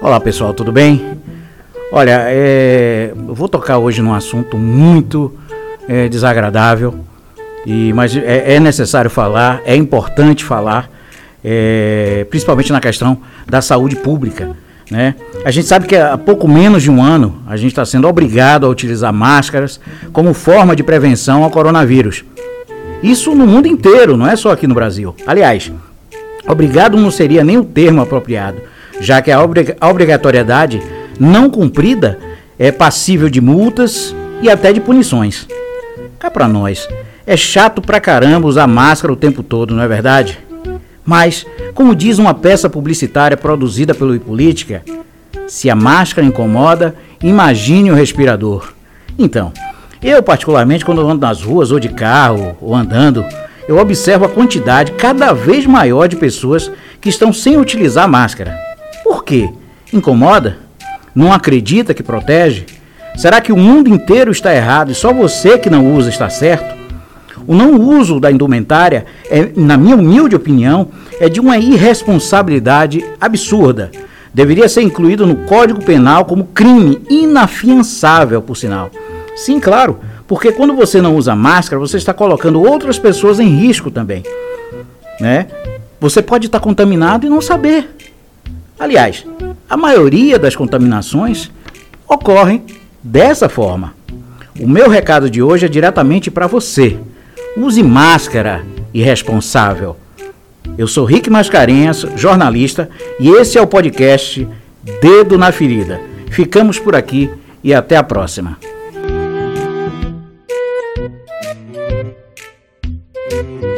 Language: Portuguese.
Olá pessoal, tudo bem? Olha, é, eu vou tocar hoje num assunto muito é, desagradável, e, mas é, é, necessário falar, é importante falar, é, principalmente na questão da saúde pública. Né? A gente sabe que há pouco menos de um ano a gente está sendo obrigado a utilizar máscaras como forma de prevenção ao coronavírus. Isso no mundo inteiro, não é só aqui no Brasil. Aliás, obrigado não seria nem o termo apropriado já que a, obrig a obrigatoriedade não cumprida é passível de multas e até de punições. Cá pra nós, é chato pra caramba usar máscara o tempo todo, não é verdade? Mas, como diz uma peça publicitária produzida pelo Política, se a máscara incomoda, imagine o respirador. Então, eu particularmente quando ando nas ruas ou de carro ou andando, eu observo a quantidade cada vez maior de pessoas que estão sem utilizar máscara. Por quê? Incomoda? Não acredita que protege? Será que o mundo inteiro está errado e só você que não usa está certo? O não uso da indumentária, é, na minha humilde opinião, é de uma irresponsabilidade absurda. Deveria ser incluído no Código Penal como crime inafiançável, por sinal. Sim, claro, porque quando você não usa máscara, você está colocando outras pessoas em risco também. Né? Você pode estar contaminado e não saber. Aliás, a maioria das contaminações ocorrem dessa forma. O meu recado de hoje é diretamente para você. Use máscara, irresponsável. Eu sou Rick Mascarenhas, jornalista, e esse é o podcast Dedo na Ferida. Ficamos por aqui e até a próxima. Thank you.